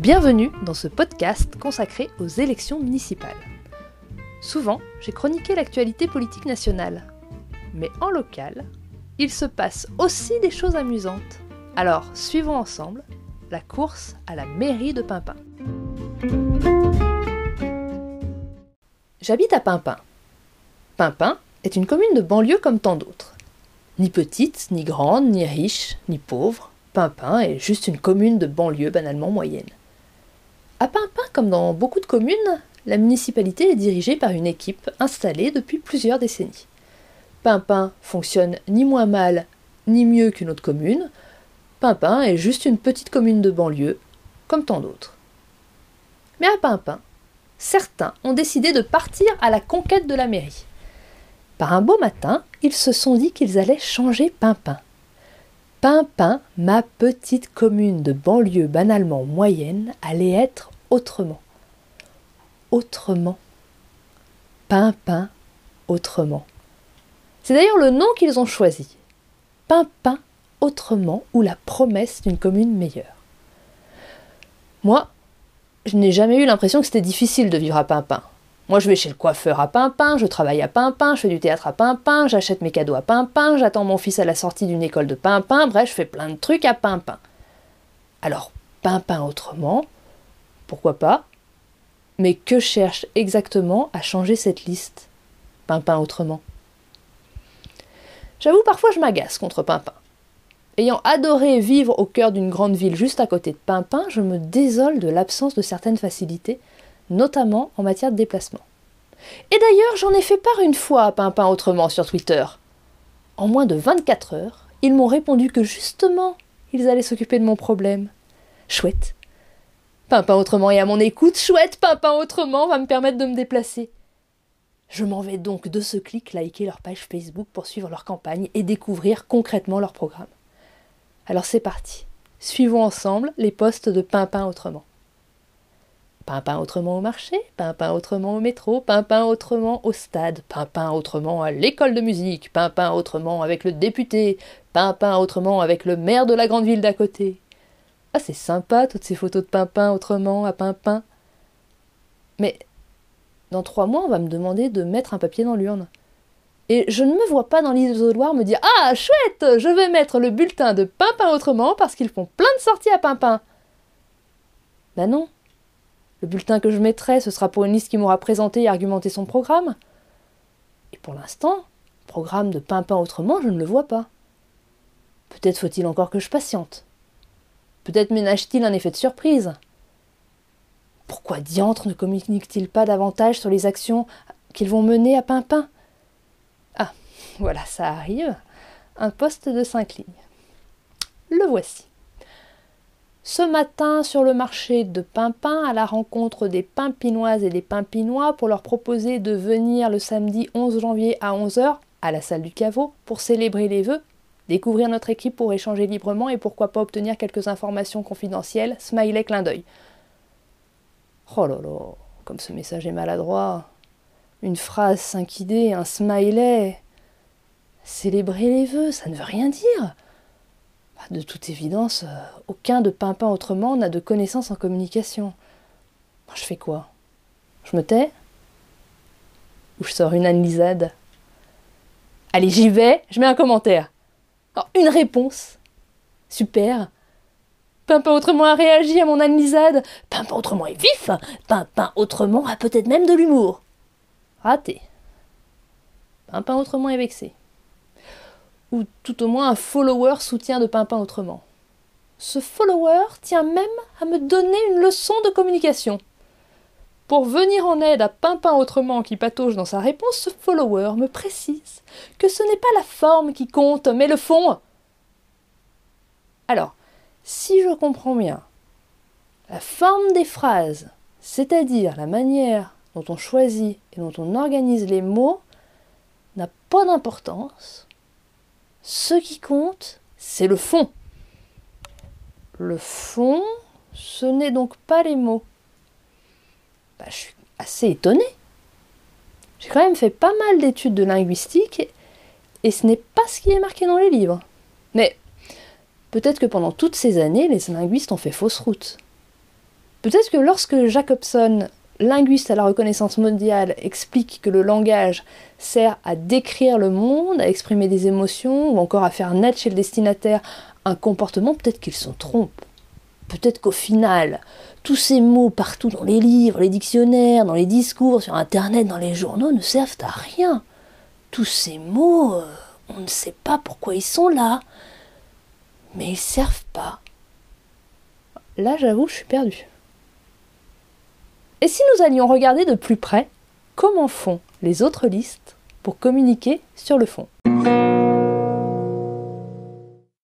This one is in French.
Bienvenue dans ce podcast consacré aux élections municipales. Souvent, j'ai chroniqué l'actualité politique nationale. Mais en local, il se passe aussi des choses amusantes. Alors, suivons ensemble la course à la mairie de Pimpin. J'habite à Pimpin. Pimpin est une commune de banlieue comme tant d'autres. Ni petite, ni grande, ni riche, ni pauvre, Pimpin est juste une commune de banlieue banalement moyenne. À Pimpin, comme dans beaucoup de communes, la municipalité est dirigée par une équipe installée depuis plusieurs décennies. Pimpin fonctionne ni moins mal ni mieux qu'une autre commune. Pimpin est juste une petite commune de banlieue, comme tant d'autres. Mais à Pimpin, certains ont décidé de partir à la conquête de la mairie. Par un beau matin, ils se sont dit qu'ils allaient changer Pimpin. Pimpin, ma petite commune de banlieue banalement moyenne, allait être autrement. Autrement. Pimpin autrement. C'est d'ailleurs le nom qu'ils ont choisi. Pimpin autrement ou la promesse d'une commune meilleure. Moi, je n'ai jamais eu l'impression que c'était difficile de vivre à Pimpin. Moi, je vais chez le coiffeur à Pimpin, je travaille à Pimpin, je fais du théâtre à Pimpin, j'achète mes cadeaux à Pimpin, j'attends mon fils à la sortie d'une école de Pimpin, bref, je fais plein de trucs à Pimpin. Alors, Pimpin autrement, pourquoi pas Mais que cherche exactement à changer cette liste Pimpin autrement? J'avoue, parfois je m'agace contre Pimpin. Ayant adoré vivre au cœur d'une grande ville juste à côté de Pimpin, je me désole de l'absence de certaines facilités notamment en matière de déplacement. Et d'ailleurs, j'en ai fait part une fois à Pimpin autrement sur Twitter. En moins de 24 heures, ils m'ont répondu que justement, ils allaient s'occuper de mon problème. Chouette. Pimpin autrement est à mon écoute, chouette, Pimpin autrement va me permettre de me déplacer. Je m'en vais donc de ce clic liker leur page Facebook pour suivre leur campagne et découvrir concrètement leur programme. Alors c'est parti. Suivons ensemble les postes de Pimpin autrement. Pimpin autrement au marché, Pimpin autrement au métro, Pimpin autrement au stade, Pimpin autrement à l'école de musique, Pimpin autrement avec le député, Pimpin autrement avec le maire de la grande ville d'à côté. Ah, c'est sympa toutes ces photos de Pimpin autrement à Pimpin. Mais dans trois mois, on va me demander de mettre un papier dans l'urne. Et je ne me vois pas dans l'isoloir me dire Ah, chouette, je vais mettre le bulletin de Pimpin autrement parce qu'ils font plein de sorties à Pimpin. Ben non, le bulletin que je mettrai, ce sera pour une liste qui m'aura présenté et argumenté son programme. Et pour l'instant, programme de Pimpin autrement, je ne le vois pas. Peut-être faut-il encore que je patiente. Peut-être ménage-t-il un effet de surprise. Pourquoi diantre ne communique-t-il pas davantage sur les actions qu'ils vont mener à Pimpin? Ah, voilà, ça arrive. Un poste de cinq lignes. Le voici. Ce matin, sur le marché de Pimpin, à la rencontre des Pimpinoises et des Pimpinois pour leur proposer de venir le samedi 11 janvier à 11h à la salle du caveau pour célébrer les vœux, découvrir notre équipe pour échanger librement et pourquoi pas obtenir quelques informations confidentielles, smiley clin d'œil. Oh là là, comme ce message est maladroit. Une phrase, cinq idées, un smiley. Célébrer les vœux, ça ne veut rien dire. Bah, de toute évidence, euh, aucun de Pimpin autrement n'a de connaissances en communication. Je fais quoi? Je me tais? Ou je sors une analysade Allez, j'y vais, je mets un commentaire. une réponse. Super. Pimpin autrement a réagi à mon analysade. Pimpin autrement est vif. Pimpin autrement a peut-être même de l'humour. Raté. Pimpin autrement est vexé ou tout au moins un follower soutien de Pimpin autrement. Ce follower tient même à me donner une leçon de communication. Pour venir en aide à Pimpin autrement qui patauge dans sa réponse, ce follower me précise que ce n'est pas la forme qui compte, mais le fond. Alors, si je comprends bien, la forme des phrases, c'est-à-dire la manière dont on choisit et dont on organise les mots, n'a pas d'importance, ce qui compte, c'est le fond. Le fond, ce n'est donc pas les mots. Bah, je suis assez étonnée. J'ai quand même fait pas mal d'études de linguistique et ce n'est pas ce qui est marqué dans les livres. Mais peut-être que pendant toutes ces années, les linguistes ont fait fausse route. Peut-être que lorsque Jacobson, linguiste à la reconnaissance mondiale, explique que le langage sert à décrire le monde, à exprimer des émotions, ou encore à faire naître chez le destinataire un comportement, peut-être qu'il s'en trompe. Peut-être qu'au final, tous ces mots partout dans les livres, les dictionnaires, dans les discours, sur Internet, dans les journaux ne servent à rien. Tous ces mots, euh, on ne sait pas pourquoi ils sont là, mais ils servent pas. Là, j'avoue, je suis perdue. Et si nous allions regarder de plus près comment font les autres listes pour communiquer sur le fond?